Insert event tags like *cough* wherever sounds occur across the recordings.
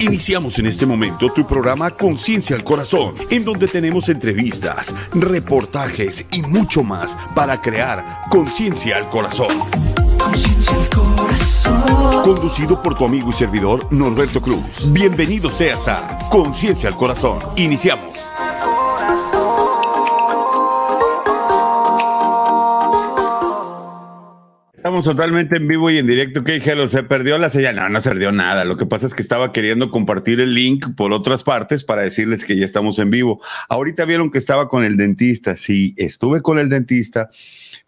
Iniciamos en este momento tu programa Conciencia al Corazón, en donde tenemos entrevistas, reportajes y mucho más para crear conciencia al corazón. Conciencia al corazón. Conducido por tu amigo y servidor Norberto Cruz. Bienvenido seas a Conciencia al Corazón. Iniciamos. Estamos totalmente en vivo y en directo. ¿Qué dije? ¿Se perdió la señal? No, no se perdió nada. Lo que pasa es que estaba queriendo compartir el link por otras partes para decirles que ya estamos en vivo. Ahorita vieron que estaba con el dentista. Sí, estuve con el dentista,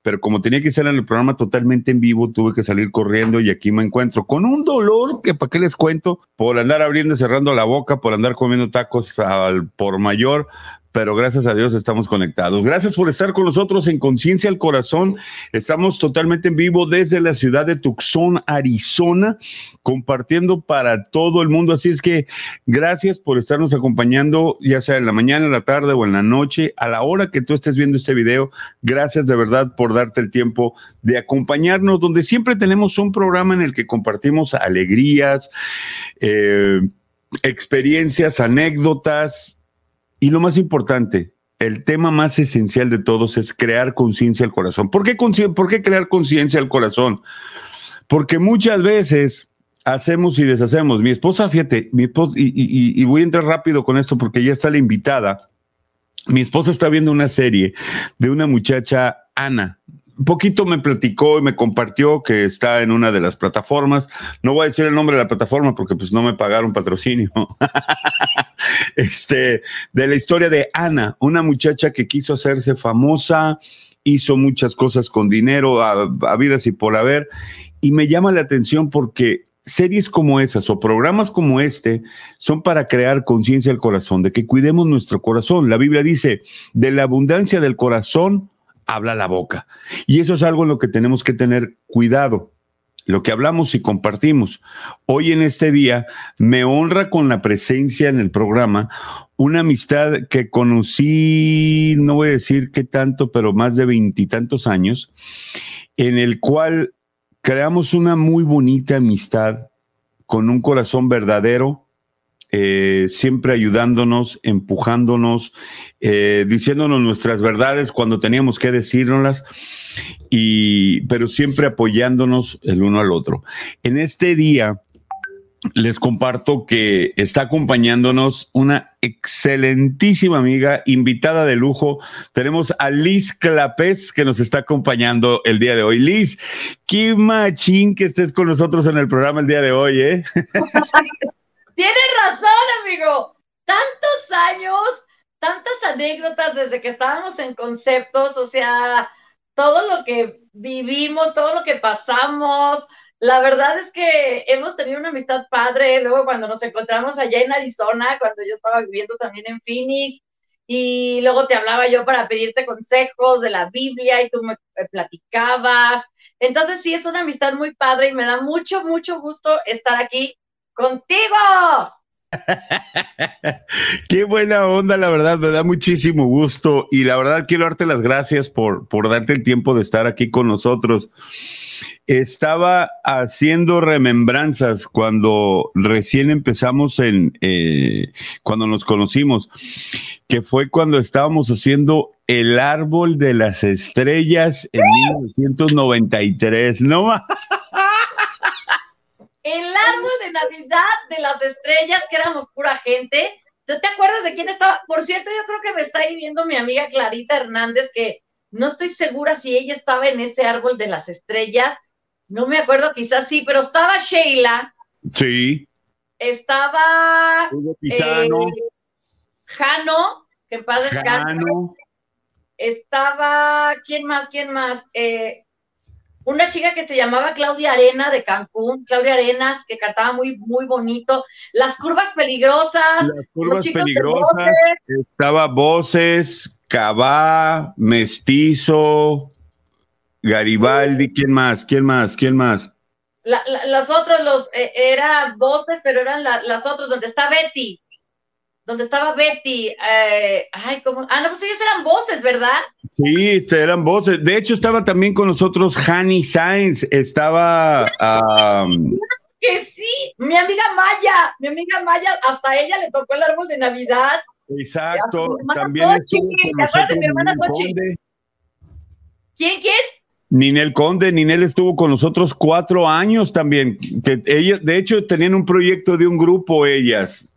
pero como tenía que ser en el programa totalmente en vivo, tuve que salir corriendo y aquí me encuentro con un dolor que para qué les cuento, por andar abriendo y cerrando la boca, por andar comiendo tacos al por mayor, pero gracias a Dios estamos conectados. Gracias por estar con nosotros en Conciencia al Corazón. Estamos totalmente en vivo desde la ciudad de Tucson, Arizona, compartiendo para todo el mundo. Así es que gracias por estarnos acompañando, ya sea en la mañana, en la tarde o en la noche, a la hora que tú estés viendo este video. Gracias de verdad por darte el tiempo de acompañarnos, donde siempre tenemos un programa en el que compartimos alegrías, eh, experiencias, anécdotas y lo más importante, el tema más esencial de todos es crear conciencia al corazón. ¿Por qué, ¿Por qué crear conciencia al corazón? Porque muchas veces hacemos y deshacemos. Mi esposa, fíjate, mi esposa, y, y, voy a entrar rápido con esto porque ya está la invitada. Mi esposa está viendo una serie de una muchacha, Ana, un poquito me platicó y me compartió que está en una de las plataformas. No voy a decir el nombre de la plataforma porque pues no me pagaron patrocinio. *laughs* este, de la historia de Ana, una muchacha que quiso hacerse famosa, hizo muchas cosas con dinero, a, vidas y por haber. Y me llama la atención porque series como esas o programas como este son para crear conciencia al corazón, de que cuidemos nuestro corazón. La Biblia dice, de la abundancia del corazón habla la boca. Y eso es algo en lo que tenemos que tener cuidado, lo que hablamos y compartimos. Hoy en este día me honra con la presencia en el programa una amistad que conocí, no voy a decir qué tanto, pero más de veintitantos años, en el cual creamos una muy bonita amistad con un corazón verdadero, eh, siempre ayudándonos, empujándonos, eh, diciéndonos nuestras verdades cuando teníamos que decírnoslas, y, pero siempre apoyándonos el uno al otro. En este día les comparto que está acompañándonos una excelentísima amiga, invitada de lujo. Tenemos a Liz Clapés que nos está acompañando el día de hoy. Liz, qué machín que estés con nosotros en el programa el día de hoy, ¿eh? *laughs* Tienes razón, amigo. Tantos años, tantas anécdotas desde que estábamos en conceptos, o sea, todo lo que vivimos, todo lo que pasamos. La verdad es que hemos tenido una amistad padre. Luego cuando nos encontramos allá en Arizona, cuando yo estaba viviendo también en Phoenix, y luego te hablaba yo para pedirte consejos de la Biblia y tú me platicabas. Entonces sí, es una amistad muy padre y me da mucho, mucho gusto estar aquí contigo. *laughs* Qué buena onda, la verdad, me da muchísimo gusto y la verdad quiero darte las gracias por, por darte el tiempo de estar aquí con nosotros. Estaba haciendo remembranzas cuando recién empezamos en, eh, cuando nos conocimos, que fue cuando estábamos haciendo el árbol de las estrellas en 1993. No *laughs* el árbol de Navidad de las estrellas, que éramos pura gente. ¿No te acuerdas de quién estaba? Por cierto, yo creo que me está ahí viendo mi amiga Clarita Hernández, que no estoy segura si ella estaba en ese árbol de las estrellas. No me acuerdo, quizás sí, pero estaba Sheila. Sí. Estaba eh, Jano, que en paz Jano. Estaba, ¿quién más? ¿Quién más? Eh, una chica que se llamaba Claudia Arena de Cancún, Claudia Arenas, que cantaba muy, muy bonito. Las curvas peligrosas. Las curvas peligrosas. Estaba Voces, Cabá, Mestizo, Garibaldi, ¿quién más? ¿Quién más? ¿Quién más? las otras los eh, era voces, pero eran las otras donde está Betty donde estaba Betty, eh, ay, ¿cómo? Ah, no, pues ellos eran voces, ¿verdad? Sí, eran voces. De hecho, estaba también con nosotros Hani Sainz, estaba que sí. Mi amiga Maya, mi amiga Maya, hasta ella le tocó el árbol de Navidad. Exacto. También Xochitl, estuvo con ¿te acuerdas de mi nosotros hermana? Conde. ¿Quién, quién? Ninel Conde, Ninel estuvo con nosotros cuatro años también. Que ella, de hecho, tenían un proyecto de un grupo ellas.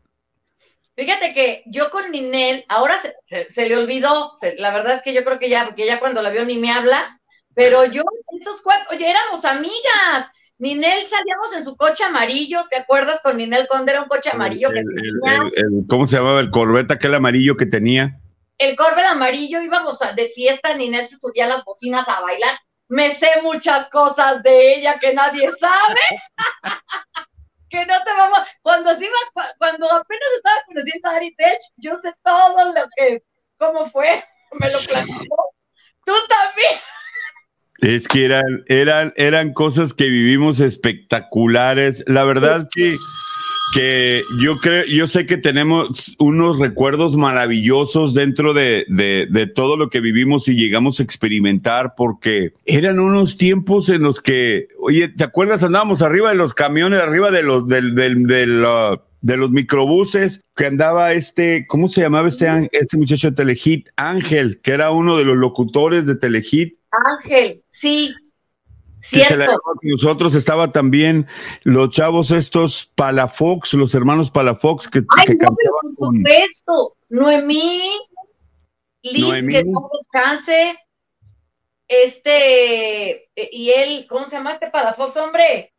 Fíjate que yo con Ninel, ahora se, se- se le olvidó, se- la verdad es que yo creo que ya, porque ya cuando la vio ni me habla, pero yo, esos cuatro, oye, éramos amigas. Ninel salíamos en su coche amarillo, ¿te acuerdas con Ninel Conde? Era un coche amarillo que El- tenía el- ¿Cómo se llamaba? El Corvette, aquel amarillo que tenía. el Corvette amarillo, íbamos a- de fiesta, Ninel se subía a las bocinas a bailar. Me sé muchas cosas de ella que nadie sabe. *laughs* que no te vamos, cuando se iba, cu- cuando apenas yo sé todo lo que, cómo fue, *laughs* me lo platicó. Tú también. Es que eran, eran, eran cosas que vivimos espectaculares. La verdad que, que yo creo, yo sé que tenemos unos recuerdos maravillosos dentro de, de- de todo lo que vivimos y llegamos a experimentar, porque eran unos tiempos en los que, oye, ¿te acuerdas? Andábamos arriba de los camiones, arriba de los del, del, del, uh, de los microbuses, que andaba este, ¿cómo se llamaba este, este muchacho de Telehit? Ángel, que era uno de los locutores de Telehit. Ángel, sí, la cierto. nosotros estaba también los chavos estos Palafox, los hermanos Palafox que, Ay, que no, pero cantaban por con Noemí, Liz, Noemí. que no descanse, este, eh, y él, ¿cómo se llama este Palafox, hombre?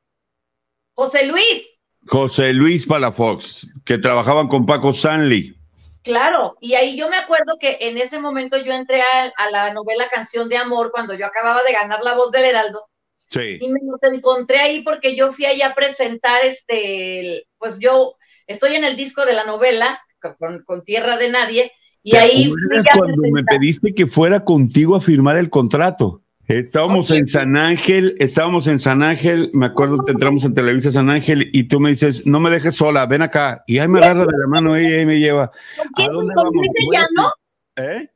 José Luis, José Luis Palafox, que trabajaban con Paco Stanley. claro, y ahí yo me acuerdo que en ese momento yo entré a, a la novela Canción de Amor cuando yo acababa de ganar la voz del Heraldo, Sí. y me los encontré ahí porque yo fui ahí a presentar este, pues yo estoy en el disco de la novela con, con Tierra de Nadie y ¿Te ahí fui a cuando me pediste que fuera contigo a firmar el contrato? Estábamos en San Ángel, estábamos en San Ángel, me acuerdo que entramos en Televisa San Ángel y tú me dices, no me dejes sola, ven acá. Y ahí me agarra de la mano ella y me lleva. ¿Con ¿A quién? dónde ¿Con vamos? Luis de Llano? ¿Eh?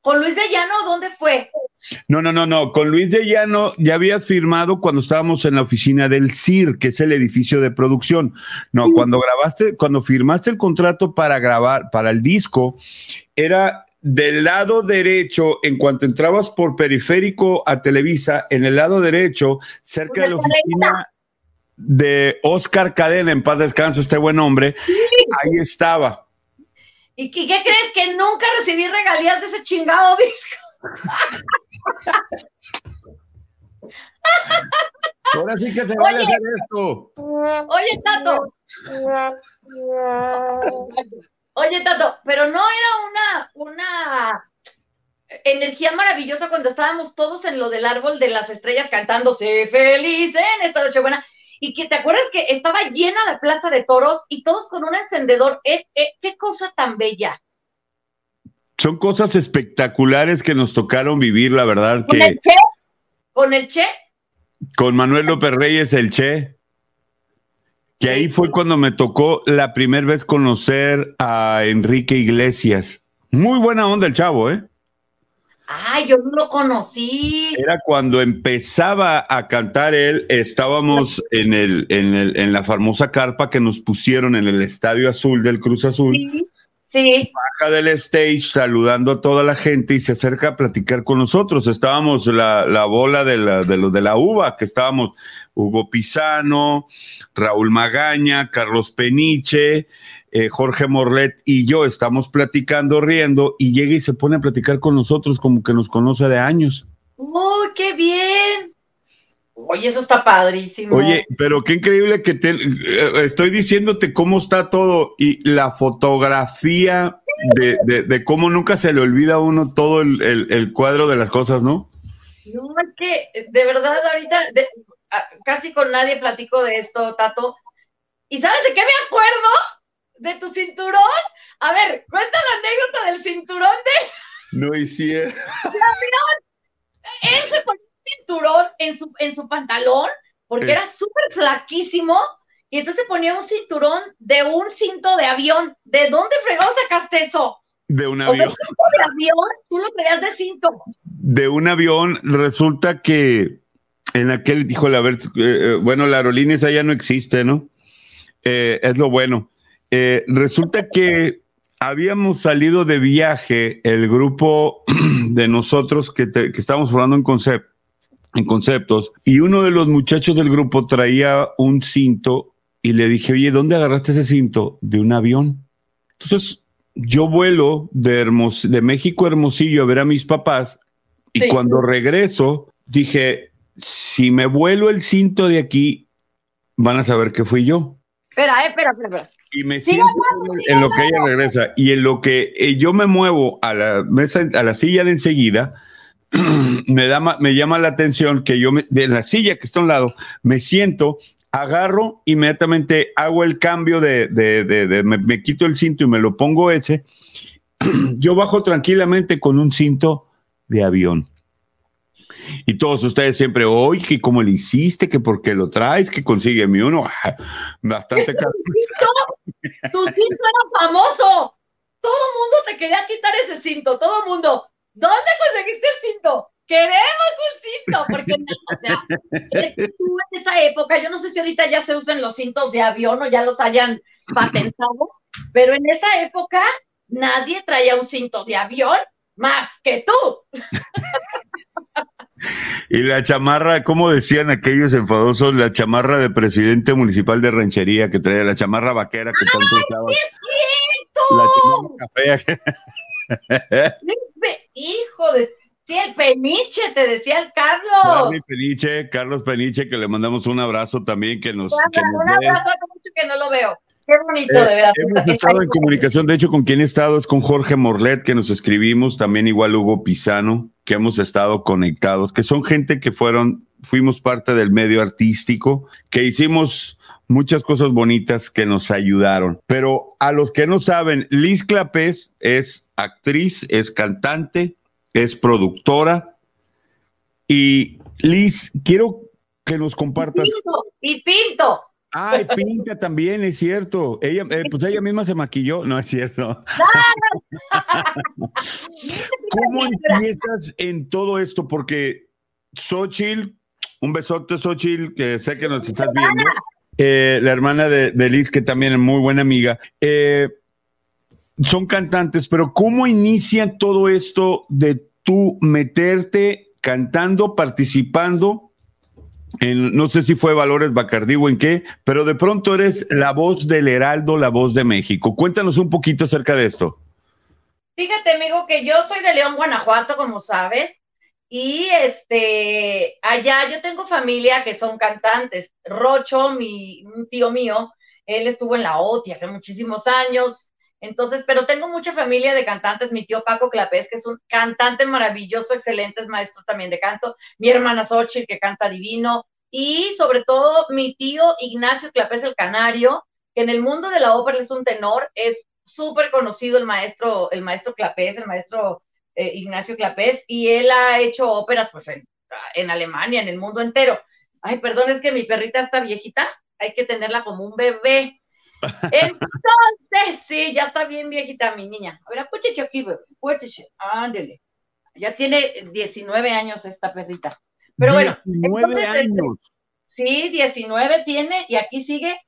¿Con Luis de Llano dónde fue? No, no, no, no. Con Luis de Llano ya habías firmado cuando estábamos en la oficina del CIR, que es el edificio de producción. No, cuando grabaste, cuando firmaste el contrato para grabar, para el disco, era del lado derecho, en cuanto entrabas por periférico a Televisa, en el lado derecho, cerca de la oficina de Oscar Cadena, en paz descansa este buen hombre, ahí estaba. ¿Y qué, qué crees? Que nunca recibí regalías de ese chingado disco. Ahora sí que se vale Oye. hacer esto. Oye, Tato. *laughs* Oye, Tato, pero no era una, una energía maravillosa cuando estábamos todos en lo del árbol de las estrellas cantando Sé feliz en esta noche buena. Y que te acuerdas que estaba llena la plaza de toros y todos con un encendedor. Eh, eh, qué cosa tan bella. Son cosas espectaculares que nos tocaron vivir, la verdad, Con el que Che, con el Che, con Manuel López Reyes, el Che, que ahí fue cuando me tocó la primera vez conocer a Enrique Iglesias. Muy buena onda el chavo, ¿eh? ay, yo no lo conocí. Era cuando empezaba a cantar él, estábamos en, el, en, el, en la famosa carpa que nos pusieron en el Estadio Azul del Cruz Azul. Sí, sí. baja del stage saludando a toda la gente y se acerca a platicar con nosotros. Estábamos la, la bola de, la, de los de la uva, que estábamos Hugo Pisano, Raúl Magaña, Carlos Peniche, eh, Jorge Morlet y yo estamos platicando, riendo, y llega y se pone a platicar con nosotros como que nos conoce de años. ¡Uy, qué bien! Oye, eso está padrísimo. Oye, pero qué increíble que te eh, estoy diciéndote cómo está todo y la fotografía de, de- de cómo nunca se le olvida a uno todo el, el- el cuadro de las cosas, ¿no? No, es que de verdad ahorita de- casi con nadie platico de esto, Tato. ¿Y sabes de qué me acuerdo? De tu cinturón. A ver, cuenta la anécdota del cinturón de *laughs* No hiciera. *laughs* él se ponía un cinturón en su, en su pantalón porque Eh. era súper flaquísimo y entonces ponía un cinturón de un cinto de avión. ¿De dónde fregado sacaste eso? De un O de avión. un cinto de avión, tú lo traías de cinto. De un avión, resulta que en aquel, dijo la ver, eh, bueno, la aerolínea esa ya no existe, ¿no? Eh, es lo bueno. Eh, resulta que habíamos salido de viaje el grupo *clears throat* de nosotros que, te- que estábamos formando en, en conceptos y uno de los muchachos del grupo traía un cinto y le dije, oye, ¿dónde agarraste ese cinto? De un avión. Entonces yo vuelo de, Hermos- de México a Hermosillo a ver a mis papás y Sí. cuando regreso dije, si me vuelo el cinto de aquí, van a saber que fui yo. Espera, eh, espera, espera, espera. Y me siento en lo que ella regresa y en lo que eh, yo me muevo a la mesa, a la silla de enseguida, *clears throat* me, da, me llama la atención que yo me- de la silla que está a un lado me siento, agarro, inmediatamente hago el cambio de, de- de- de- me, me quito el cinto y me lo pongo ese. *clears throat* yo bajo tranquilamente con un cinto de avión. Y todos ustedes siempre, oye, que cómo le hiciste, que por qué lo traes, que consigue mi uno. *laughs* Bastante caro. *laughs* Tu cinto era famoso. Todo el mundo te quería quitar ese cinto, todo mundo. ¿Dónde conseguiste el cinto? Queremos un cinto, porque o sea, tú en esa época, yo no sé si ahorita ya se usan los cintos de avión o ya los hayan patentado, pero en esa época nadie traía un cinto de avión más que tú. *laughs* Y la chamarra, como decían aquellos enfadosos, la chamarra de presidente municipal de ranchería que traía la chamarra vaquera que tanto usaba. La café. Hijo de... Sí, el peniche, te decía el Carlos. Charlie Peniche, Carlos Peniche, que le mandamos un abrazo también, que nos, que nos Un abrazo, hace mucho que no lo veo. Qué bonito, Eh, de verdad. hemos estado en comunicación, de hecho, con quien he estado es con Jorge Morlet, que nos escribimos, también igual Hugo Pisano, que hemos estado conectados, que son gente que fueron, fuimos parte del medio artístico, que hicimos muchas cosas bonitas que nos ayudaron. Pero a los que no saben, Liz Clapés es actriz, es cantante, es productora. Y Liz, quiero que nos compartas y pinto. Ay, pinta también, es cierto. Ella, eh, pues ella misma se maquilló, no es cierto. *laughs* ¿Cómo empiezas en todo esto? Porque Xochitl, un besote, Xochitl, que sé que nos estás viendo. eh, la hermana de, de Liz, que también es muy buena amiga. eh, son cantantes, pero ¿cómo inicia todo esto de tú meterte cantando, participando? En, no sé si fue Valores Bacardí o en qué, pero de pronto eres la voz del Heraldo, la voz de México. Cuéntanos un poquito acerca de esto. Fíjate, amigo, que yo soy de León, Guanajuato, como sabes, y este, allá yo tengo familia que son cantantes. Rocho, mi, un tío mío, él estuvo en la OTI hace muchísimos años. Entonces, pero tengo mucha familia de cantantes. Mi tío Paco Clapés, que es un cantante maravilloso, excelente, es maestro también de canto. Mi hermana Xochitl, que canta divino. Y sobre todo, mi tío Ignacio Clapés el Canario, que en el mundo de la ópera es un tenor, es súper conocido el maestro, el maestro Clapés, el maestro eh, Ignacio Clapés, y él ha hecho óperas pues en, en Alemania, en el mundo entero. Ay, perdón, es que mi perrita está viejita, hay que tenerla como un bebé. Entonces, sí, ya está bien viejita mi niña. A ver, acuérdate aquí, acuérdate, ándele. Ya tiene 19 años esta perrita. Pero bueno, 19 entonces, años. Sí, 19 tiene y aquí sigue.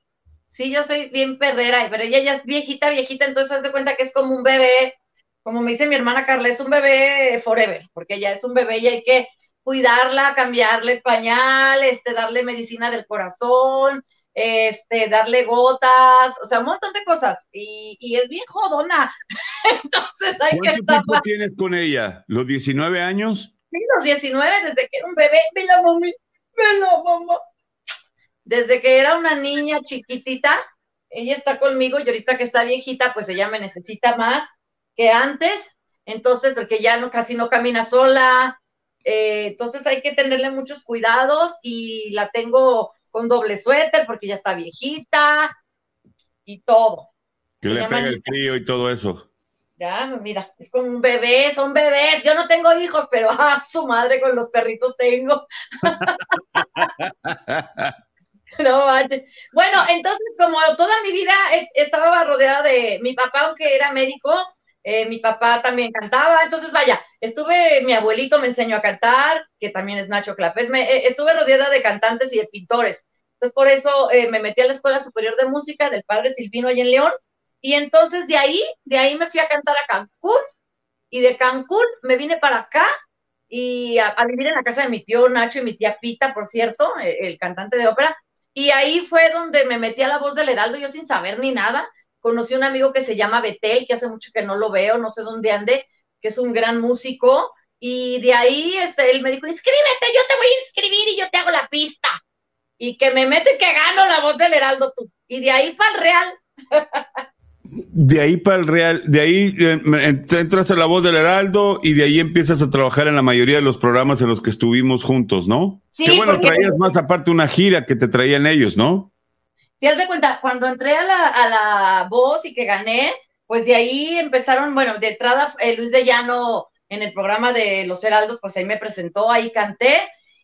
Sí, yo soy bien perrera, pero ella ya es viejita, viejita, entonces haz de cuenta que es como un bebé, como me dice mi hermana Carla, es un bebé forever, porque ella es un bebé y hay que cuidarla, cambiarle pañal, este, darle medicina del corazón, este, darle gotas, o sea, un montón de cosas. Y, y es bien jodona. *laughs* Entonces hay que ¿Cuánto estar tiempo tienes con ella? ¿Los 19 años? Sí, los 19, desde que era un bebé, ve la mami, ve la mamá. Desde que era una niña chiquitita, ella está conmigo y ahorita que está viejita, pues ella me necesita más que antes. Entonces, porque ya no, casi no camina sola. eh, entonces hay que tenerle muchos cuidados y la tengo con doble suéter porque ya está viejita y todo. Que le pega el frío y todo eso. Ya, mira, es como un bebé, son bebés. Yo no tengo hijos, pero a *laughs* su madre con los perritos tengo. *laughs* No. Bueno, entonces, como toda mi vida estaba rodeada de mi papá, aunque era médico, eh, mi papá también cantaba. Entonces, vaya, estuve, mi abuelito me enseñó a cantar, que también es Nacho Clapés, me, eh, estuve rodeada de cantantes y de pintores. Entonces, por eso eh, me metí a la Escuela Superior de Música del Padre Silvino allá en León. Y entonces de ahí, de ahí me fui a cantar a Cancún. Y de Cancún me vine para acá y a, a vivir en la casa de mi tío Nacho y mi tía Pita, por cierto, el, el cantante de ópera. Y ahí fue donde me metí a la voz del Heraldo, yo sin saber ni nada. Conocí a un amigo que se llama Betel, que hace mucho que no lo veo, no sé dónde ande, que es un gran músico. Y de ahí este, él me dijo, inscríbete, yo te voy a inscribir y yo te hago la pista. Y que me meto y que gano la voz del Heraldo tú. Y de ahí para el Real. De ahí para el Real, de ahí eh, entras a la voz del Heraldo y de ahí empiezas a trabajar en la mayoría de los programas en los que estuvimos juntos, ¿no? Sí, Qué bueno, porque- traías más aparte una gira que te traían ellos, ¿no? Si haz de cuenta, cuando entré a la, a la voz y que gané, pues de ahí empezaron, bueno, de entrada eh, Luis de Llano en el programa de Los Heraldos, pues ahí me presentó, ahí canté,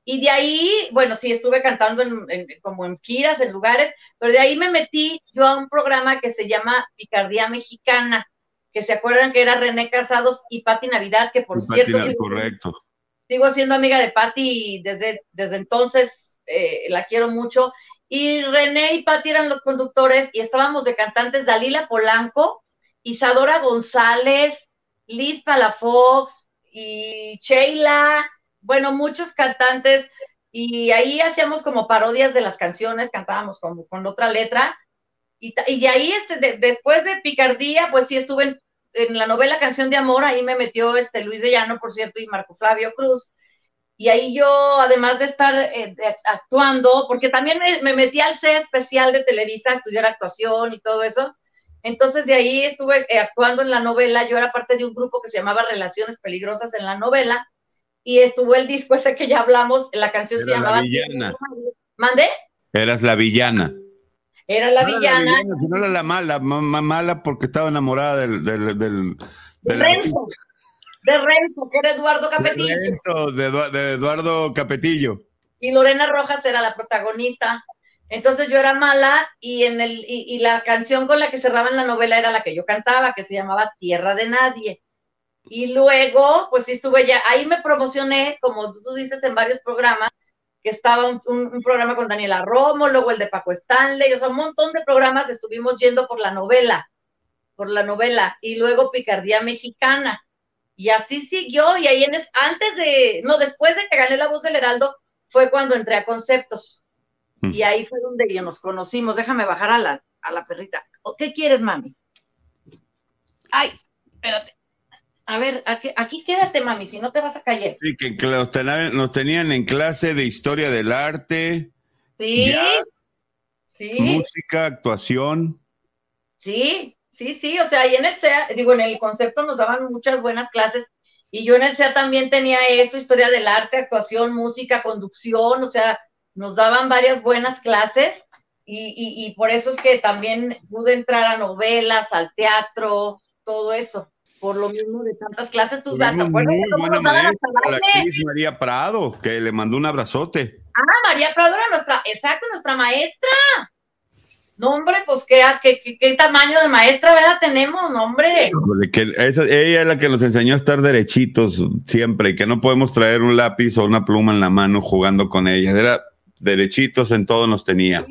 y de ahí, bueno, sí, estuve cantando en, en- como en giras, en lugares, pero de ahí me metí yo a un programa que se llama Picardía Mexicana, que se acuerdan que era René Casados y Patti Navidad, que por Pati cierto, Navidad, sigo- correcto. sigo siendo amiga de Patti desde, desde entonces, eh, la quiero mucho. Y René y Patti eran los conductores y estábamos de cantantes Dalila Polanco, Isadora González, Liz Palafox y Sheila, bueno, muchos cantantes. Y ahí hacíamos como parodias de las canciones, cantábamos como con otra letra. Y, y ahí, este, de- después de Picardía, pues sí estuve en, en la novela Canción de Amor, ahí me metió este Luis de Llano, por cierto, y Marco Flavio Cruz. Y ahí yo, además de estar eh, de- actuando, porque también me, me metí al C especial de Televisa a estudiar actuación y todo eso. Entonces de ahí estuve eh, actuando en la novela. Yo era parte de un grupo que se llamaba Relaciones Peligrosas en la novela. Y estuvo el disco ese que ya hablamos, la canción se Era la llamaba... villana. ¿Mande? Eras la villana. Era la No era villana. sino era la mala, ma- ma- mala porque estaba enamorada del, del, del- De de la- Renzo. De Renzo, que era Eduardo de Capetillo. Renzo, de Edu- de Eduardo Capetillo. y Lorena Rojas era la protagonista. Entonces yo era mala y en el y, y la canción con la que cerraban la novela era la que yo cantaba, que se llamaba Tierra de Nadie. Y luego, pues sí estuve ya, ahí me promocioné, como tú dices, en varios programas, que estaba un, un- un programa con Daniela Romo, luego el de Paco Stanley, o sea, un montón de programas estuvimos yendo por la novela, por la novela, y luego Picardía Mexicana. Y así siguió, y ahí en es, antes de, no, después de que gané la voz del Heraldo, fue cuando entré a Conceptos. Mm. Y ahí fue donde ya nos conocimos. Déjame bajar a la, a la perrita. ¿O ¿Qué quieres, mami? Ay, espérate. A ver, aquí, aquí quédate, mami, si no te vas a caer. Sí, que, que los, tenían, nos tenían en clase de historia del arte, Sí, sí, música, actuación. sí, sí, sí. O sea, ahí en el SEA, digo, en el concepto nos daban muchas buenas clases. Y yo en el SEA también tenía eso, historia del arte, actuación, música, conducción, o sea, nos daban varias buenas clases. Y, y, y por eso es que también pude entrar a novelas, al teatro, todo eso. Por lo mismo de tantas clases, ¿tú te Tuvimos acuerdas de muy buena maestra, la actriz María Prado, que le mandó un abrazote. Ah, María Prado era nuestra, exacto, nuestra maestra. No, hombre, pues qué, qué, qué, qué tamaño de maestra, ¿verdad? Tenemos, no, hombre. Que esa- ella es la que nos enseñó a estar derechitos siempre y que no podemos traer un lápiz o una pluma en la mano jugando con ella. Era derechitos en todo nos tenía.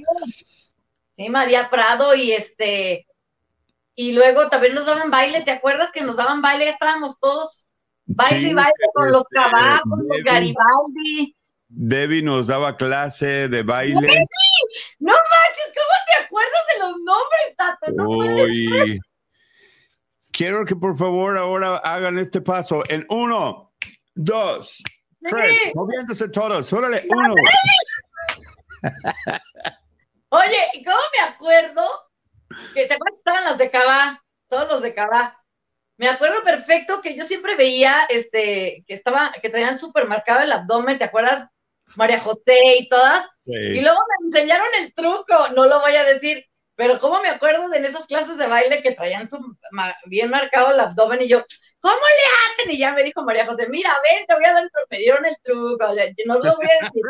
Sí, María Prado y este, y luego también nos daban baile, ¿te acuerdas que nos daban baile? Ya estábamos todos baile Sí, y baile con los este, cabajos, los. Garibaldi. Debbie nos daba clase de baile. No manches, ¿cómo te acuerdas de los nombres, Tato? No. Uy. Quiero que por favor ahora hagan este paso en uno, dos, tres, Sí. moviéndose todos. Órale, uno. Oye, ¿y cómo me acuerdo? Que te acuerdas estaban las de Cabá, todos los de Cabá. Me acuerdo perfecto que yo siempre veía este que estaba, que tenían súper marcado el abdomen, ¿te acuerdas? María José y todas. Y luego me enseñaron el truco, no lo voy a decir, pero cómo me acuerdo de en esas clases de baile que traían su, ma- bien marcado el abdomen y yo, ¿cómo le hacen? Y ya me dijo María José, mira, ven, te voy a dar el truco. Me dieron el truco, no lo voy a decir,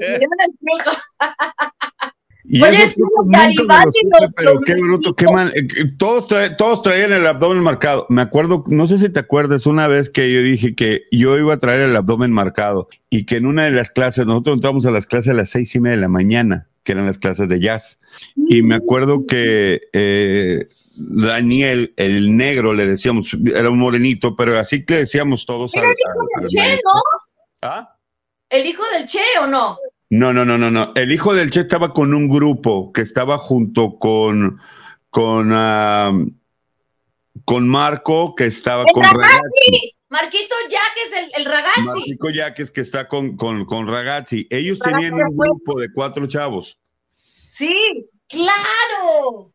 me dieron el truco. *laughs* Y Oye, Garibaldi supe, los- pero los qué bruto, qué mal. Eh, Todos, todos traían el abdomen marcado. Me acuerdo, no sé si te acuerdas, una vez que yo dije que yo iba a traer el abdomen marcado y que en una de las clases, nosotros entramos a las clases a las seis y media de la mañana, que eran las clases de jazz. Y me acuerdo que eh, Daniel, el negro, le decíamos, era un morenito, pero así que le decíamos todos Era el hijo del Che. ¿no? ¿Ah? ¿El hijo del Che o no? No, no, no, no, no. El hijo del Che estaba con un grupo que estaba junto con con ah, con Marco, que estaba ¡El con Ragazzi! Ragazzi. Marquito Jack es el, el ragazzi. Marco Yaques, que está con, con, con Ragazzi. Ellos Ragazzi tenían un grupo de cuatro chavos. Sí, claro.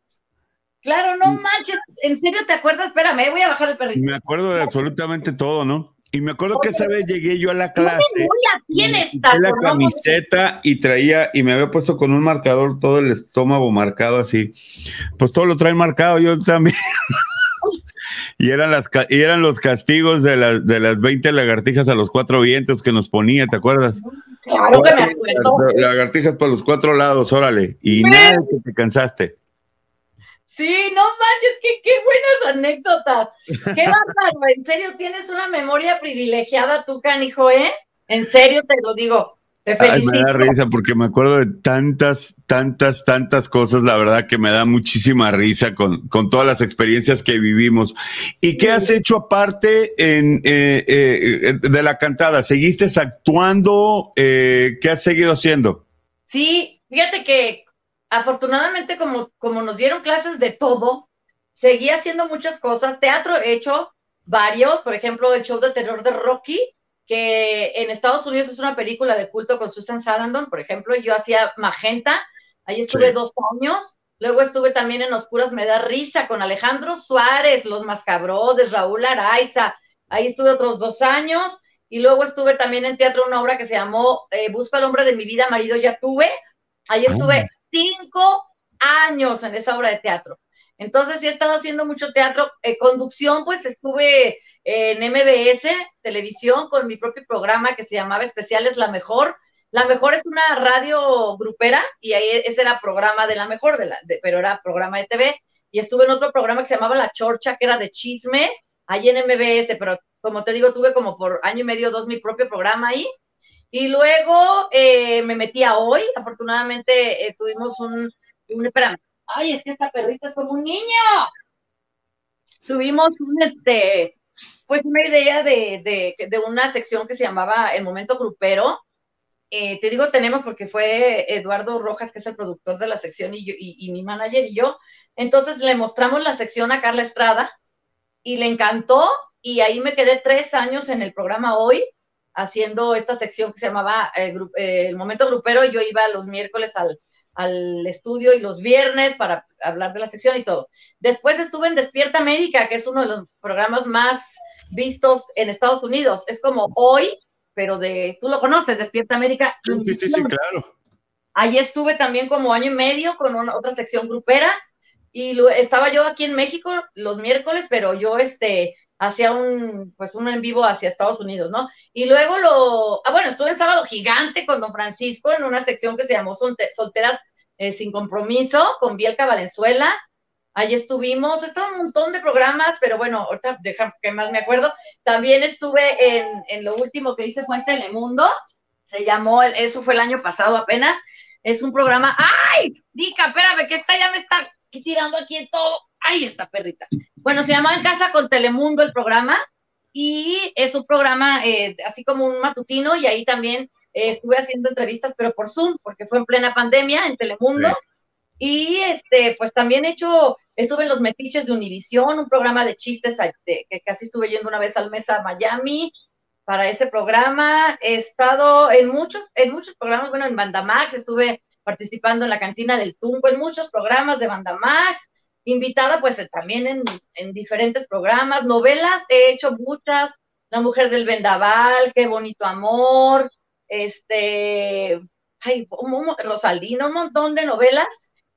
Claro, no Mm. manches. ¿En serio te acuerdas? Espérame, voy a bajar el perrito. me acuerdo de absolutamente todo, ¿no? Y me acuerdo que esa vez llegué yo a la ¿Qué clase. tienes, la? No, camiseta y traía, y me había puesto con un marcador todo el estómago marcado así. Pues todo lo traen marcado, yo también. *laughs* y eran las y eran los castigos de las de las 20 lagartijas a los cuatro vientos que nos ponía, ¿te acuerdas? Claro que me acuerdo. Lagartijas para los cuatro lados, órale. Y nada que te cansaste. Sí, no manches, qué, qué buenas anécdotas. Qué *laughs* bárbaro, en serio, tienes una memoria privilegiada tú, canijo, ¿eh? En serio te lo digo. Te Ay, felicito. me da risa porque me acuerdo de tantas, tantas, tantas cosas, la verdad que me da muchísima risa con, con todas las experiencias que vivimos. ¿Y qué has hecho aparte en, eh, eh, de la cantada? ¿Seguiste actuando? Eh, ¿Qué has seguido haciendo? Sí, fíjate que afortunadamente como, como nos dieron clases de todo, seguí haciendo muchas cosas. Teatro he hecho varios, por ejemplo, el show de terror de Rocky, que en Estados Unidos es una película de culto con Susan Sarandon, por ejemplo, yo hacía Magenta, ahí estuve Sí. dos años. Luego estuve también en Oscuras Me da risa con Alejandro Suárez, Los Mascabrodes, Raúl Araiza. Ahí estuve otros dos años. Y luego estuve también en teatro una obra que se llamó eh, Busca al hombre de mi vida, marido ya tuve. Ahí estuve Oh. Cinco años en esa obra de teatro. Entonces sí he estado haciendo mucho teatro. Eh, conducción, pues estuve en MBS, televisión, con mi propio programa que se llamaba Especiales La Mejor. La Mejor es una radio grupera y ahí ese era programa de La Mejor, de la, pero era programa de TV. Y estuve en otro programa que se llamaba La Chorcha, que era de chismes, ahí en MBS, pero como te digo, tuve como por año y medio, dos mi propio programa ahí. Y luego eh, me metí a hoy, afortunadamente eh, tuvimos un, un, ay, es que esta perrita es como un niño. Tuvimos un, este, pues una idea de, de, una sección que se llamaba El Momento Grupero. Eh, te digo tenemos porque fue Eduardo Rojas, que es el productor de la sección, y, yo, y mi manager y yo. Entonces le mostramos la sección a Carla Estrada y le encantó y ahí me quedé tres años en el programa hoy haciendo esta sección que se llamaba eh, eh, El Momento Grupero y yo iba los miércoles al, al estudio y los viernes para hablar de la sección y todo. Después estuve en Despierta América, que es uno de los programas más vistos en Estados Unidos. Es como hoy, pero de, tú lo conoces, Despierta América. Sí, sí, sí, claro. Ahí estuve también como año y medio con una, otra sección grupera y lo, estaba yo aquí en México los miércoles, pero yo este hacía un pues un en vivo hacia Estados Unidos, ¿no? Y luego lo, ah bueno, estuve en Sábado Gigante con Don Francisco en una sección que se llamó Solte, Solteras eh, sin compromiso con Bielka Valenzuela. Ahí estuvimos, estaba un montón de programas, pero bueno, ahorita deja que más me acuerdo. También estuve en, en lo último que hice fue en Telemundo, se llamó, eso fue el año pasado apenas, es un programa, ¡ay! Dica, espérame, que esta ya me está tirando aquí en todo, ¡ay, esta perrita! Bueno, se llama En Casa con Telemundo el programa, y es un programa eh, así como un matutino, y ahí también eh, estuve haciendo entrevistas, pero por Zoom, porque fue en plena pandemia en Telemundo, Sí. y este, pues también he hecho, estuve en Los Metiches de Univisión, un programa de chistes de- que casi estuve yendo una vez al mes a Miami, para ese programa. He estado en muchos, en muchos programas, bueno, en Bandamax, estuve participando en la cantina del Tunco, en muchos programas de Bandamax, invitada pues también en, en diferentes programas, novelas, he hecho muchas, La Mujer del Vendaval, Qué Bonito Amor, este, ay, Rosalina, un montón de novelas,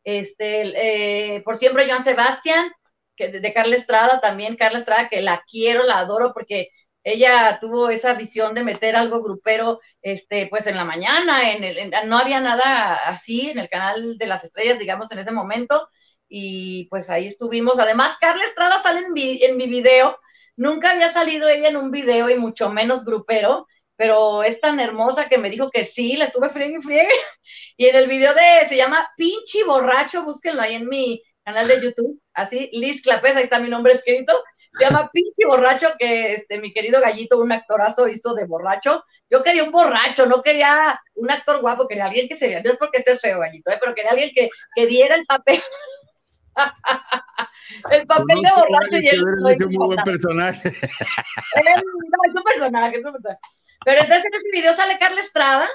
este, eh, por siempre Joan Sebastián, que de, de Carla Estrada también, Carla Estrada, que la quiero, la adoro porque ella tuvo esa visión de meter algo grupero, este, pues en la mañana, en el, en- no había nada así en el canal de las estrellas, digamos, en ese momento, y pues ahí estuvimos. Además, Carla Estrada sale en, vi- en mi video, nunca había salido ella en un video y mucho menos grupero, pero es tan hermosa que me dijo que sí, la estuve friegue y friegue. *laughs* Y en el video de, se llama Pinchi Borracho, búsquenlo ahí en mi canal de YouTube, así, Liz Clapés, ahí está mi nombre escrito. Se llama Pinche Borracho, que este, mi querido Gallito, un actorazo, hizo de borracho. Yo quería un borracho, no quería un actor guapo, quería alguien que se vea, no es porque estés feo, Gallito, ¿eh? pero quería alguien que, que diera el papel. *laughs* *laughs* el papel de borracho y él lo es un muy buen personaje. *laughs* No, es un personaje, es un personaje. Pero entonces en este video sale Carla Estrada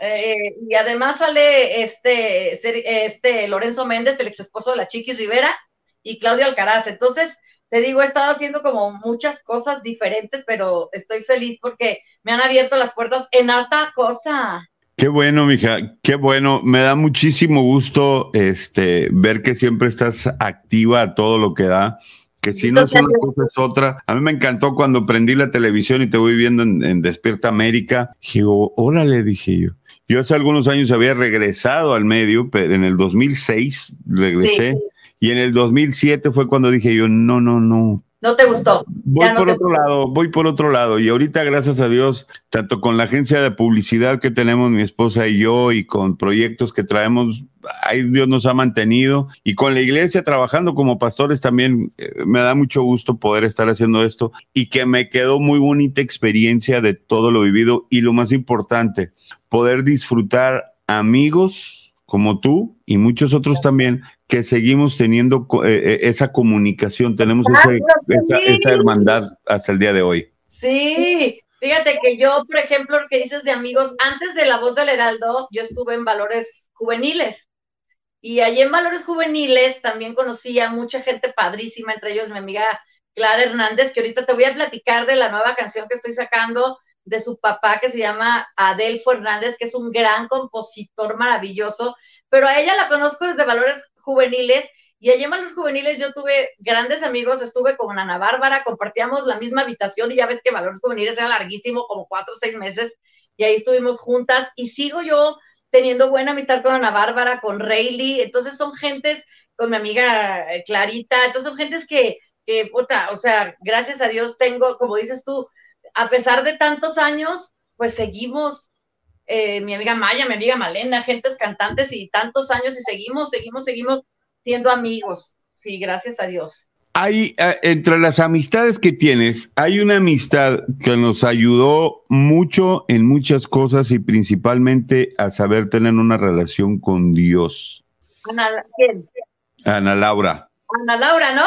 eh, y además sale este, este Lorenzo Méndez, el ex esposo de la Chiquis Rivera, y Claudio Alcaraz. Entonces, te digo, he estado haciendo como muchas cosas diferentes, pero estoy feliz porque me han abierto las puertas en harta cosa. Qué bueno, mija, qué bueno. Me da muchísimo gusto este, ver que siempre estás activa a todo lo que da. Que si no es una cosa es otra. A mí me encantó cuando prendí la televisión y te voy viendo en, en Despierta América. Digo, órale, dije yo. Yo hace algunos años había regresado al medio, pero en el 2006 regresé. Sí. Y en el 2007 fue cuando dije yo, no, no, no, ¿No te gustó? Voy no por te- otro lado, voy por otro lado. Y ahorita, gracias a Dios, tanto con la agencia de publicidad que tenemos mi esposa y yo, y con proyectos que traemos, ahí Dios nos ha mantenido. Y con la iglesia trabajando como pastores también, eh, me da mucho gusto poder estar haciendo esto. Y que me quedó muy bonita experiencia de todo lo vivido. Y lo más importante, poder disfrutar amigos como tú y muchos otros también que seguimos teniendo eh, eh, esa comunicación, tenemos Claro esa hermandad hasta el día de hoy. Sí, fíjate que yo, por ejemplo, lo que dices de amigos, antes de La Voz del Heraldo, yo estuve en Valores Juveniles. Y allí en Valores Juveniles también conocí a mucha gente padrísima, entre ellos mi amiga Clara Hernández, que ahorita te voy a platicar de la nueva canción que estoy sacando de su papá, que se llama Adelfo Hernández, que es un gran compositor maravilloso, pero a ella la conozco desde Valores Juveniles y allí en Valores Juveniles yo tuve grandes amigos, estuve con Ana Bárbara, compartíamos la misma habitación y ya ves que Valores Juveniles era larguísimo, como cuatro o seis meses, y ahí estuvimos juntas y sigo yo teniendo buena amistad con Ana Bárbara, con Rayleigh, entonces son gentes, con mi amiga eh, Clarita, entonces son gentes que, que, puta, o sea, gracias a Dios tengo, como dices tú, a pesar de tantos años, pues seguimos, eh, mi amiga Maya, mi amiga Malena, gentes cantantes y tantos años y seguimos, seguimos, seguimos siendo amigos. Sí, gracias a Dios. Hay, eh, entre las amistades que tienes, hay una amistad que nos ayudó mucho en muchas cosas y principalmente a saber tener una relación con Dios. Ana, ¿quién? Ana Laura. Ana Laura, ¿no?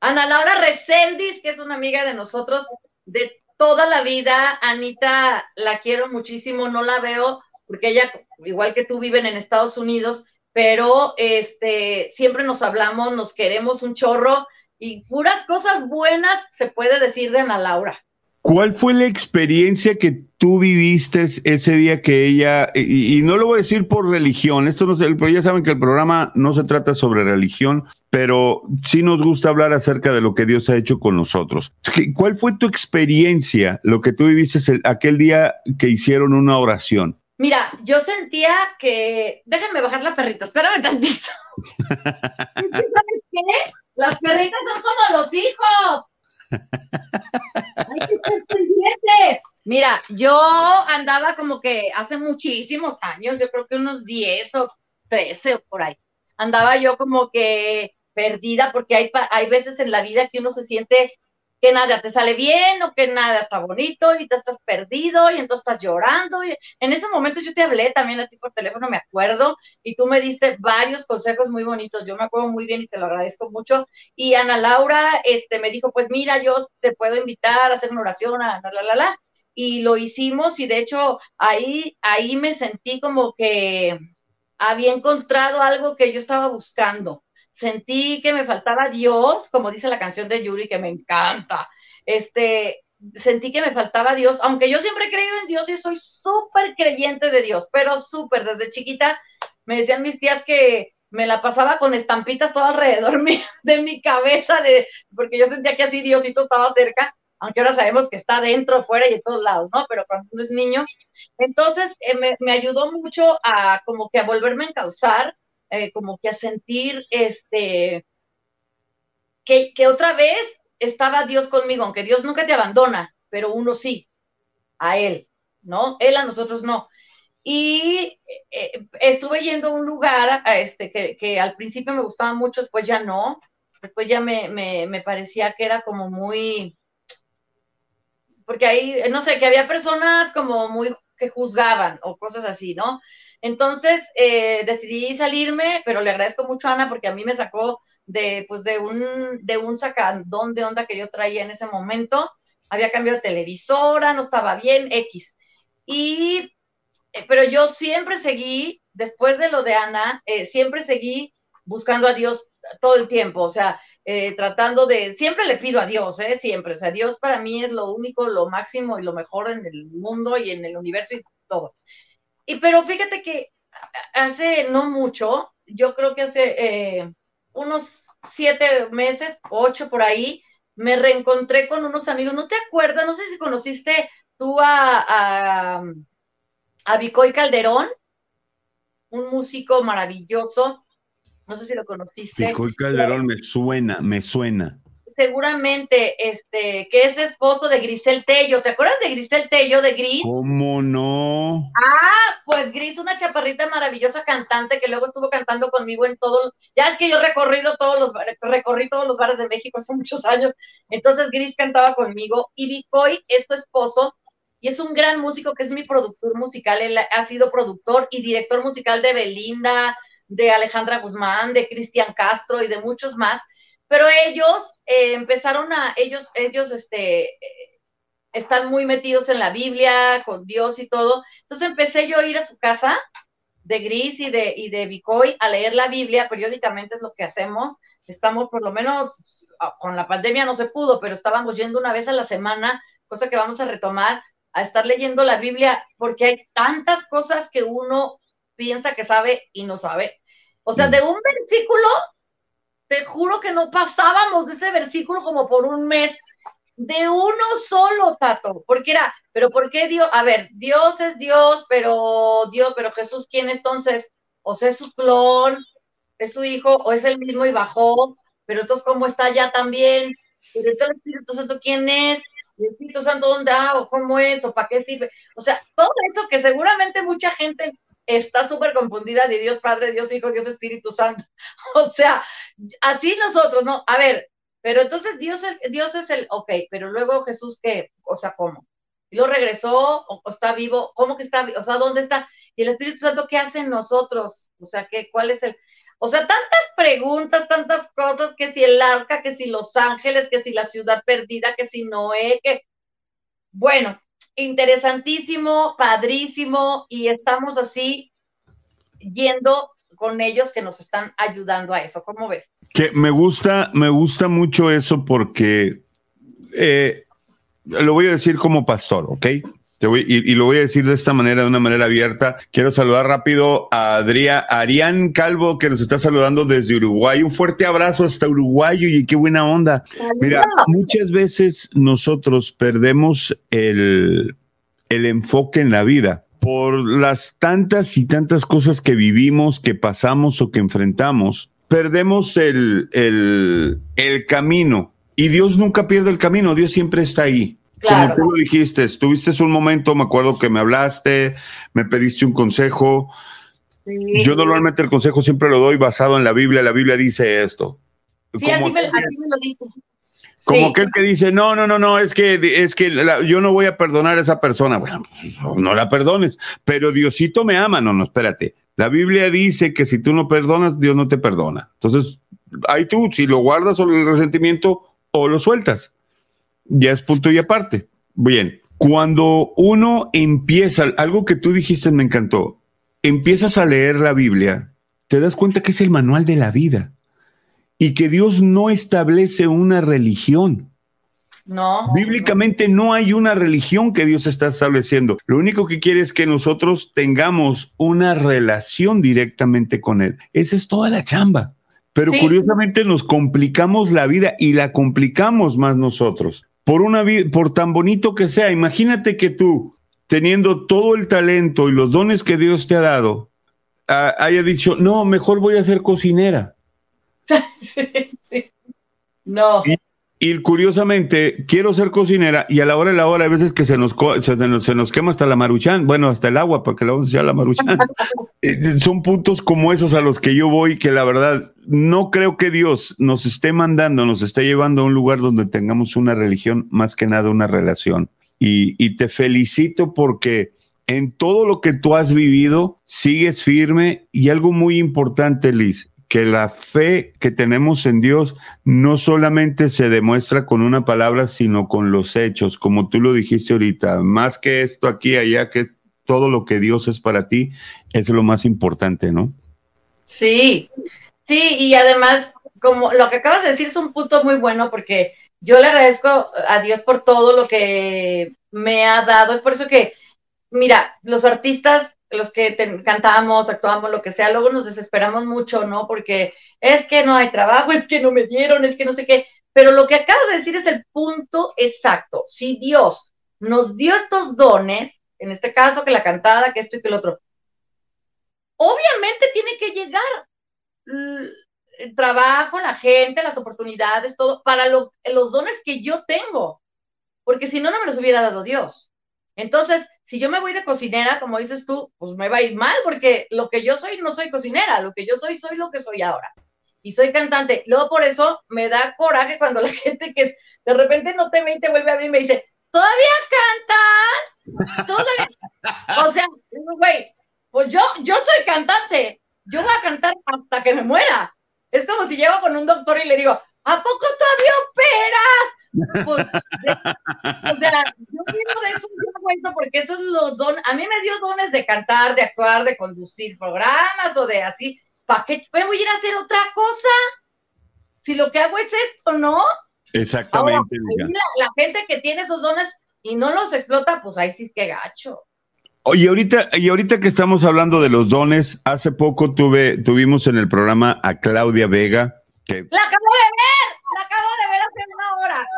Ana Laura Reséndiz, que es una amiga de nosotros de toda la vida. Anita, la quiero muchísimo, no la veo porque ella, igual que tú, viven en Estados Unidos, pero este, siempre nos hablamos, nos queremos un chorro y puras cosas buenas se puede decir de Ana Laura. ¿Cuál fue la experiencia que tú viviste ese día que ella, y, y no lo voy a decir por religión, esto no sé, pero ya saben que el programa no se trata sobre religión, pero sí nos gusta hablar acerca de lo que Dios ha hecho con nosotros. ¿Qué- ¿Cuál fue tu experiencia, lo que tú viviste el- aquel día que hicieron una oración? Mira, yo sentía que. Déjame bajar la perrita, espérame tantito. *laughs* ¿Sabes qué? Las perritas son como los hijos. Hay que ser pendientes. Mira, yo andaba como que hace muchísimos años, yo creo que unos 10 o 13 o por ahí. Andaba yo como que perdida porque hay, hay veces en la vida que uno se siente que nada te sale bien o que nada está bonito y te estás perdido y entonces estás llorando. Y en ese momento yo te hablé también a ti por teléfono, me acuerdo, y tú me diste varios consejos muy bonitos. Yo me acuerdo muy bien y te lo agradezco mucho. Y Ana Laura este, me dijo, pues mira, yo te puedo invitar a hacer una oración, a la, la, la, la. Y lo hicimos y de hecho ahí, ahí me sentí como que había encontrado algo que yo estaba buscando. Sentí que me faltaba Dios, como dice la canción de Yuri, que me encanta. Este, sentí que me faltaba Dios, aunque yo siempre he creído en Dios y soy súper creyente de Dios, pero súper, desde chiquita me decían mis tías que me la pasaba con estampitas todo alrededor *laughs* de mi cabeza, de, porque yo sentía que así Diosito estaba cerca. aunque ahora sabemos que está dentro, fuera y en todos lados, ¿no? Pero cuando uno es niño. Entonces, eh, me, me, ayudó mucho a como que a volverme a encauzar, eh, como que a sentir este, que, que otra vez estaba Dios conmigo, aunque Dios nunca te abandona, pero uno sí, a Él, ¿no? Él a nosotros no. Y eh, estuve yendo a un lugar este, que, que, al principio me gustaba mucho, después ya no, después ya me, me, me parecía que era como muy, porque ahí, no sé, que había personas como muy que juzgaban o cosas así, ¿no? Entonces eh, decidí salirme, pero le agradezco mucho a Ana porque a mí me sacó de, pues, de un, de un sacandón de onda que yo traía en ese momento. Había cambiado de televisora, no estaba bien, X. Y, eh, pero yo siempre seguí, después de lo de Ana, eh, siempre seguí buscando a Dios todo el tiempo. O sea, eh, tratando de, siempre le pido a Dios, ¿eh? siempre, o sea, Dios para mí es lo único, lo máximo y lo mejor en el mundo y en el universo y todo. Y pero fíjate que hace no mucho, yo creo que hace eh, unos siete meses, ocho por ahí, me reencontré con unos amigos, ¿no te acuerdas? No sé si conociste tú a, a, a Vicoy Calderón, un músico maravilloso, no sé si lo conociste. Picoy Calderón me suena, me suena. Seguramente, este, que es esposo de Grisel Tello. ¿Te acuerdas de Grisel Tello, de Gris? ¿Cómo no? Ah, pues Gris, una chaparrita maravillosa cantante que luego estuvo cantando conmigo en todo. Ya es que yo recorrido todos los recorrí todos los bares de México hace muchos años. Entonces Gris cantaba conmigo y Vicoy es su esposo y es un gran músico que es mi productor musical. Él ha sido productor y director musical de Belinda, de Alejandra Guzmán, de Cristian Castro y de muchos más, pero ellos eh, empezaron a, ellos, ellos, este, eh, están muy metidos en la Biblia, con Dios y todo. Entonces empecé yo a ir a su casa de Gris y de, y de Bicoy a leer la Biblia, periódicamente es lo que hacemos. Estamos por lo menos, con la pandemia no se pudo, pero estábamos yendo una vez a la semana, cosa que vamos a retomar, a estar leyendo la Biblia, porque hay tantas cosas que uno piensa que sabe y no sabe. O sea, de un versículo, te juro que no pasábamos de ese versículo como por un mes, de uno solo, Tato, porque era, pero ¿por qué Dios? A ver, Dios es Dios, pero Dios, pero Jesús, ¿quién entonces? O sea, es su clon, es su hijo, o es el mismo y bajó, pero entonces, ¿cómo está allá también? Pero entonces el Espíritu Santo, ¿quién es? ¿El Espíritu Santo dónde va? ¿O cómo es? ¿O para qué sirve? O sea, todo eso que seguramente mucha gente está súper confundida de Dios Padre, Dios Hijo, Dios Espíritu Santo. *laughs* O sea, así nosotros, ¿no? A ver, pero entonces Dios, Dios es el, ok, pero luego Jesús, ¿qué? O sea, ¿cómo? Y lo regresó, o, está vivo, ¿cómo que está O sea, ¿dónde está? Y el Espíritu Santo, ¿qué hace en nosotros? O sea, ¿qué, ¿cuál es el...? O sea, tantas preguntas, tantas cosas, que si el arca, que si los ángeles, que si la ciudad perdida, que si Noé, que... Bueno, interesantísimo, padrísimo, y estamos así yendo con ellos que nos están ayudando a eso. ¿Cómo ves? Que me gusta, me gusta mucho eso porque eh, lo voy a decir como pastor, ¿ok? Te voy, y, y, lo voy a decir de esta manera, de una manera abierta. Quiero saludar rápido a Adrián, Arián Calvo, que nos está saludando desde Uruguay. Un fuerte abrazo hasta Uruguay y qué buena onda. Mira, muchas veces nosotros perdemos el, el enfoque en la vida por las tantas y tantas cosas que vivimos, que pasamos o que enfrentamos. Perdemos el, el, el camino y Dios nunca pierde el camino, Dios siempre está ahí. Claro. Como tú lo dijiste, tuviste un momento, me acuerdo que me hablaste, me pediste un consejo. Sí. Yo normalmente el consejo siempre lo doy basado en la Biblia. La Biblia dice esto. Sí, así me, así me, lo dice. Como sí. aquel que dice, no, no, no, no, es que, es que la, yo no voy a perdonar a esa persona. Bueno, no la perdones, pero Diosito me ama. No, no, espérate. La Biblia dice que si tú no perdonas, Dios no te perdona. Entonces, ahí tú, si lo guardas o el resentimiento o lo sueltas ya es punto y aparte. Bien, cuando uno empieza, algo que tú dijiste me encantó, empiezas a leer la Biblia, te das cuenta que es el manual de la vida y que Dios no establece una religión. No. Bíblicamente no hay una religión que Dios está estableciendo. Lo único que quiere es que nosotros tengamos una relación directamente con Él. Esa es toda la chamba. Pero sí. curiosamente nos complicamos la vida y la complicamos más nosotros por una por tan bonito que sea, imagínate que tú, teniendo todo el talento y los dones que Dios te ha dado, haya dicho, no, mejor voy a ser cocinera. *laughs* Sí, sí. No. Y- Y curiosamente, quiero ser cocinera y a la hora de la hora hay veces que se nos, se nos, se nos quema hasta la maruchan, bueno, hasta el agua, porque la vamos a echar la maruchan. *laughs* Eh, Son puntos como esos a los que yo voy que la verdad no creo que Dios nos esté mandando, nos esté llevando a un lugar donde tengamos una religión, más que nada una relación. Y, y te felicito porque en todo lo que tú has vivido sigues firme y algo muy importante, Liz, que la fe que tenemos en Dios no solamente se demuestra con una palabra, sino con los hechos, como tú lo dijiste ahorita, más que esto aquí, allá, que todo lo que Dios es para ti, es lo más importante, ¿no? Sí, sí, y además, como lo que acabas de decir es un punto muy bueno porque yo le agradezco a Dios por todo lo que me ha dado. Es por eso que, mira, los artistas, los que cantamos, actuamos, lo que sea, luego nos desesperamos mucho, ¿no? Porque es que no hay trabajo, es que no me dieron, es que no sé qué. Pero lo que acabas de decir es el punto exacto. Si Dios nos dio estos dones, en este caso que la cantada, que esto y que el otro, obviamente tiene que llegar el trabajo, la gente, las oportunidades, todo, para lo- los dones que yo tengo, porque si no, no me los hubiera dado Dios. Entonces, si yo me voy de cocinera, como dices tú, pues me va a ir mal, porque lo que yo soy no soy cocinera, lo que yo soy soy lo que soy ahora. Y soy cantante. Luego por eso me da coraje cuando la *laughs* gente que de repente no te ve y te vuelve a ver y me dice, ¿todavía cantas? ¿Todavía? O sea, güey, pues yo, yo soy cantante. Yo voy a cantar hasta que me muera. Es como si llego con un doctor y le digo, ¿a poco todavía operas? Pues, de- o sea, yo vivo de eso, yo cuento porque esos los dones. A mí me dio dones de cantar, de actuar, de conducir programas o de así. ¿Para qué me voy a ir a hacer otra cosa? Si lo que hago es esto, ¿no? Exactamente. la, la gente que tiene esos dones y no los explota, pues ahí sí que gacho. Oye, ahorita, y ahorita que estamos hablando de los dones, hace poco tuve, tuvimos en el programa a Claudia Vega, que La acabo de ver, la acabo de ver hace.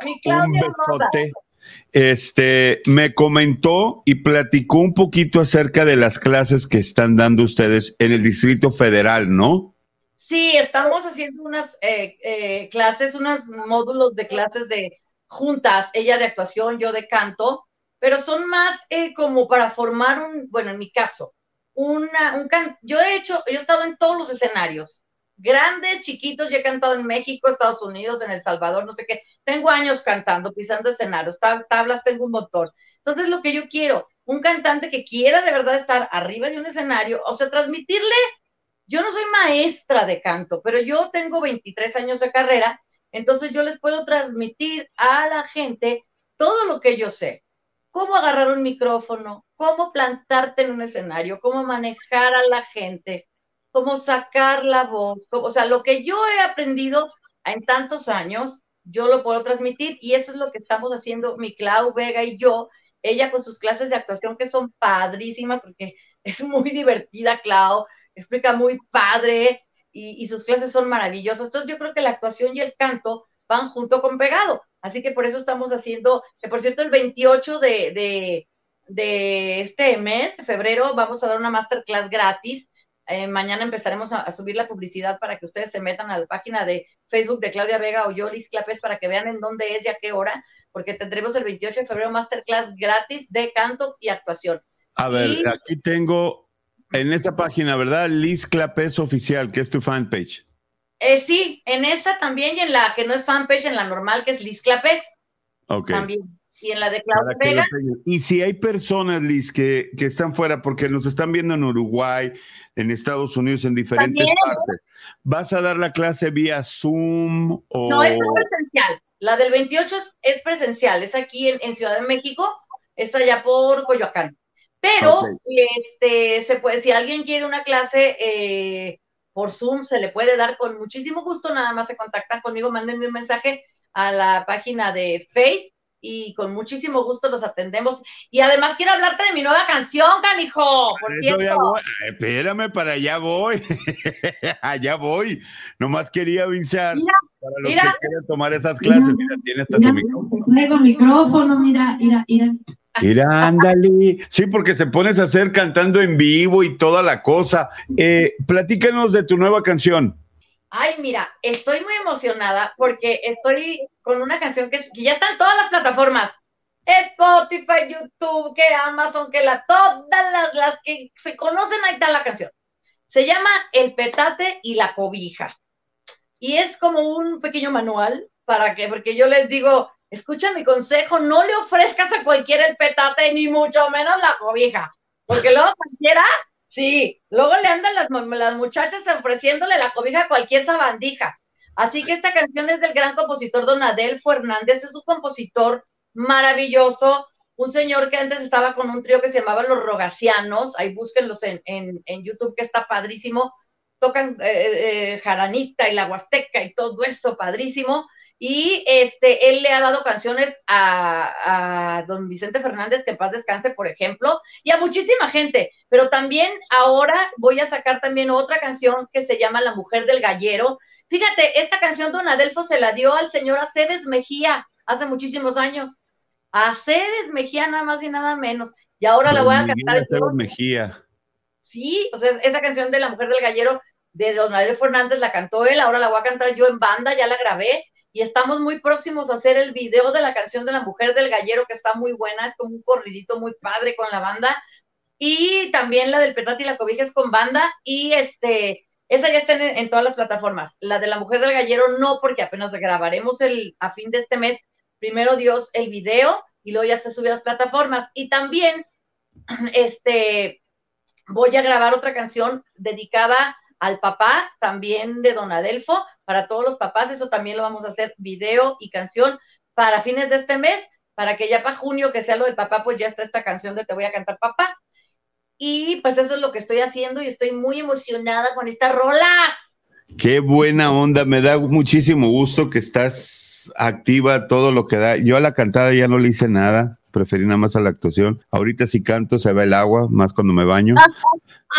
Mi un Claudia besote. Este me comentó y platicó un poquito acerca de las clases que están dando ustedes en el Distrito Federal, ¿no? Sí, estamos haciendo unas eh, eh, clases, unos módulos de clases de juntas, ella de actuación, yo de canto, pero son más eh, como para formar un, bueno, en mi caso, una, un can, yo he hecho, yo he estado en todos los escenarios, grandes, chiquitos, yo he cantado en México, Estados Unidos, en El Salvador, no sé qué, tengo años cantando, pisando escenarios, tab- tablas tengo un montón. Entonces, lo que yo quiero, un cantante que quiera de verdad estar arriba de un escenario, o sea, transmitirle yo no soy maestra de canto, pero yo tengo 23 años de carrera, entonces yo les puedo transmitir a la gente todo lo que yo sé. Cómo agarrar un micrófono, cómo plantarte en un escenario, cómo manejar a la gente, cómo sacar la voz, o sea, lo que yo he aprendido en tantos años, yo lo puedo transmitir y eso es lo que estamos haciendo mi Clau Vega y yo, ella con sus clases de actuación que son padrísimas porque *laughs* es muy divertida, Clau, explica muy padre y, y sus clases son maravillosas. Entonces yo creo que la actuación y el canto van junto con pegado. Así que por eso estamos haciendo, que por cierto el 28 de, de, de este mes, de febrero, vamos a dar una masterclass gratis. Eh, mañana empezaremos a, a, subir la publicidad para que ustedes se metan a la página de Facebook de Claudia Vega o yo, Liz Clapés, para que vean en dónde es y a qué hora, porque tendremos el 28 de febrero masterclass gratis de canto y actuación. A ver, Y- aquí tengo en esta página, ¿verdad? Liz Clapés Oficial, que es tu fanpage. Eh, sí, en esa también y en la que no es fanpage, en la normal, que es Liz Clapés, Ok. también. Y en la de Claudia lo Vega. Y si hay personas, Liz, que, que están fuera, porque nos están viendo en Uruguay, en Estados Unidos, en diferentes También. partes, ¿vas a dar la clase vía Zoom o...? no es presencial. La del 28 es, es presencial, es aquí en, en Ciudad de México, es allá por Coyoacán. Pero, este, se puede, si alguien quiere una clase eh, por Zoom, se le puede dar con muchísimo gusto, nada más se contactan conmigo, mándenme un mensaje a la página de Face y con muchísimo gusto los atendemos. Y además quiero hablarte de mi nueva canción, canijo, por cierto. ya voy. Ay, Espérame, para allá voy. *laughs* allá voy. Nomás quería avisar. Mira, Para los Mira. que quieren tomar esas clases, mira, tiene hasta su Mira, micrófono. traigo micrófono, mira, mira, mira. Mira, ándale. Sí, porque se pones a hacer cantando en vivo y toda la cosa. Eh, platícanos de tu nueva canción. Ay, mira, estoy muy emocionada porque estoy con una canción que, que ya está en todas las plataformas. Spotify, YouTube, que Amazon, que la, todas las, las que se conocen, ahí está la canción. Se llama El petate y la cobija. Y es como un pequeño manual para que, porque yo les digo, escucha mi consejo, no le ofrezcas a cualquiera el petate, ni mucho menos la cobija. Porque luego cualquiera, sí, luego le andan las, las muchachas ofreciéndole la cobija a cualquier sabandija. Así que esta canción es del gran compositor Don Adelfo Hernández, es un compositor maravilloso, un señor que antes estaba con un trío que se llamaba Los Rogacianos, ahí búsquenlos en, en, en YouTube que está padrísimo, tocan eh, eh, jaranita y la huasteca y todo eso, padrísimo, y este, él le ha dado canciones a, a, don Vicente Fernández, que en paz descanse, por ejemplo, y a muchísima gente, pero también ahora voy a sacar también otra canción que se llama La Mujer del Gallero. Fíjate, esta canción don Adelfo se la dio al señor Aceves Mejía hace muchísimos años. Aceves Mejía, nada más y nada menos. Y ahora la voy a cantar. Aceves Mejía. Sí, o sea, esa canción de La Mujer del Gallero de Don Adelfo Fernández la cantó él, ahora la voy a cantar yo en banda, ya la grabé y estamos muy próximos a hacer el video de la canción de la mujer del gallero, que está muy buena, es como un corridito muy padre con la banda. Y también la del petate y la cobija es con banda. Y este, esa ya está en, en, todas las plataformas. La de la mujer del gallero no, porque apenas grabaremos el, a fin de este mes, primero Dios, el video, y luego ya se sube a las plataformas. Y también, *clears throat* este, voy a grabar otra canción dedicada al papá, también de Don Adelfo, para todos los papás, eso también lo vamos a hacer video y canción para fines de este mes, para que ya para junio, que sea lo del papá, pues ya está esta canción de Te voy a cantar papá. Y pues eso es lo que estoy haciendo y estoy muy emocionada con estas rolas. Qué buena onda, me da muchísimo gusto que estás activa todo lo que da. Yo a la cantada ya no le hice nada, preferí nada más a la actuación. Ahorita si canto se ve el agua, más cuando me baño. *laughs*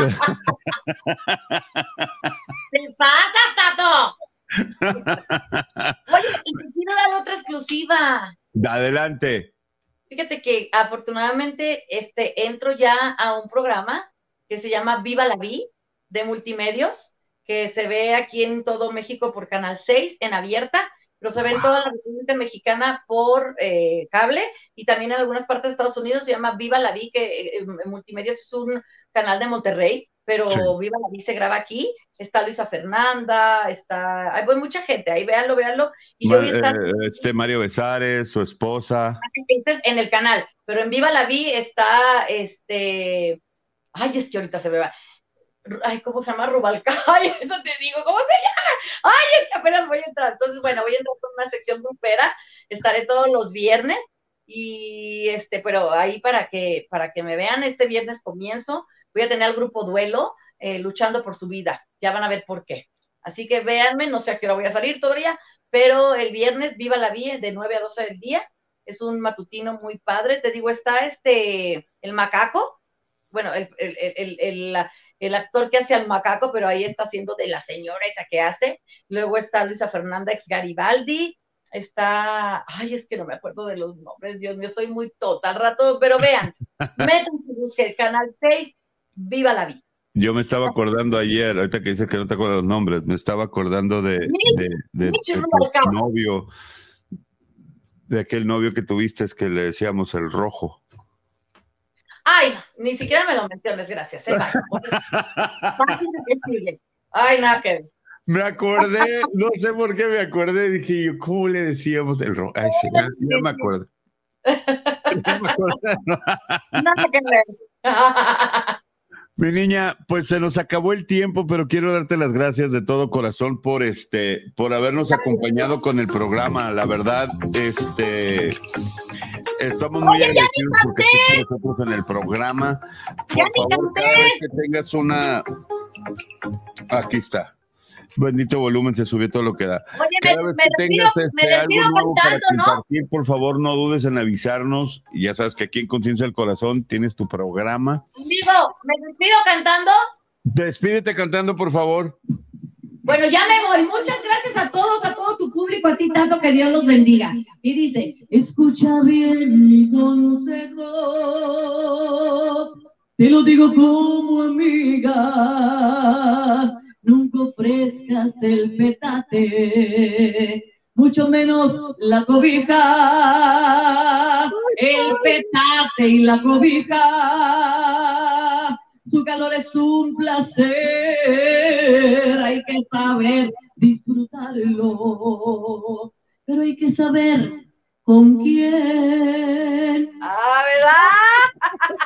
¿Qué pasa, Tato? Oye, y te quiero dar otra exclusiva. Adelante. Fíjate que afortunadamente este, entro ya a un programa que se llama Viva la Vi de multimedios, que se ve aquí en todo México por Canal 6 en abierta, pero se ve en toda la República Mexicana por eh, cable y también en algunas partes de Estados Unidos se llama Viva la Vi, que eh, en multimedios es un canal de Monterrey, pero sí. Viva la Vi se graba aquí. Está Luisa Fernanda, está. Hay mucha gente, ahí véanlo, véanlo. Y yo voy a estar... Este Mario Besares, su esposa. Este en el canal, pero en Viva la Vi está este. Ay, es que ahorita se me va. Ay, ¿cómo se llama? Rubalcay, *laughs* eso te digo, ¿cómo se llama? Ay, es que apenas voy a entrar. Entonces, bueno, voy a entrar con una sección grupera, estaré todos los viernes y este, pero ahí para que, para que me vean, este viernes comienzo, voy a tener al grupo Duelo eh, luchando por su vida, ya van a ver por qué. Así que véanme, no sé a qué hora voy a salir todavía, pero el viernes Viva la Vía de 9 a 12 del día, es un matutino muy padre, te digo, está este, el macaco, bueno, el, el, el, el el actor que hace al macaco, pero ahí está haciendo de la señora esa que hace. Luego está Luisa Fernanda ex Garibaldi. Está, ay, es que no me acuerdo de los nombres, Dios mío, soy muy tonta al rato, pero vean, *laughs* métanse, busquen Canal 6, Viva la Vida. Yo me estaba acordando ayer, ahorita que dices que no te acuerdas los nombres, me estaba acordando de, de, de, de tu novio, de aquel novio que tuviste, es que le decíamos el rojo. Ay, ni siquiera me lo menciones, gracias. ¿eh? *laughs* Ay, nada que ver. Me acordé, no sé por qué me acordé, dije yo, ¿cómo le decíamos el rojo? Ay, sí, ya, ya me acuerdo. *laughs* *laughs* Nada que ver. Mi niña, pues se nos acabó el tiempo, pero quiero darte las gracias de todo corazón por este, por habernos acompañado con el programa. La verdad, este, estamos muy Oye, agradecidos porque estés con nosotros en el programa. Por Ya favor, cada vez que tengas una, aquí está. Bendito volumen, se subió todo lo que da. Oye, Cada me, vez que despido, tengas me este, nuevo para ¿no? compartir, por favor, no dudes en avisarnos. Y Ya sabes que aquí en Conciencia del Corazón tienes tu programa. Digo, me despido cantando. Despídete cantando, por favor. Bueno, ya me voy. Muchas gracias a todos, a todo tu público, a ti tanto que Dios los bendiga. Y dice, escucha bien mi consejo, te lo digo como amiga, nunca ofrezcas el petate, mucho menos la cobija, el petate y la cobija. Su calor es un placer, hay que saber disfrutarlo, pero hay que saber con quién. Ah, ¿verdad?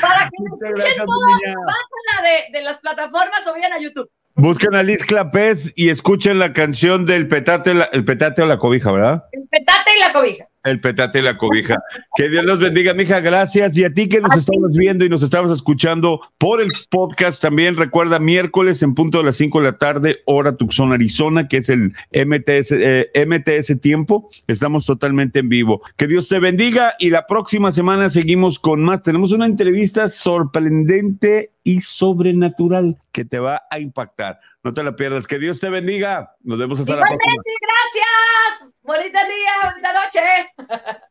Para que escuchen todas, pásenla de, de las plataformas o vayan a YouTube. Busquen a Liz Clapés y escuchen la canción del petate, la- el petate o la cobija, ¿verdad? El petate y la cobija. El petate y la cobija. Que Dios los bendiga, mija. Gracias. Y a ti que nos estabas viendo y nos estabas escuchando por el podcast también. Recuerda, miércoles en punto de las 5 de la tarde, hora Tucson, Arizona, que es el MTS, eh, MTS Tiempo. Estamos totalmente en vivo. Que Dios te bendiga y la próxima semana seguimos con más. Tenemos una entrevista sorprendente y sobrenatural que te va a impactar. No te la pierdas. Que Dios te bendiga. Nos vemos hasta la próxima. Gracias. Bonita día, bonita noche. *laughs*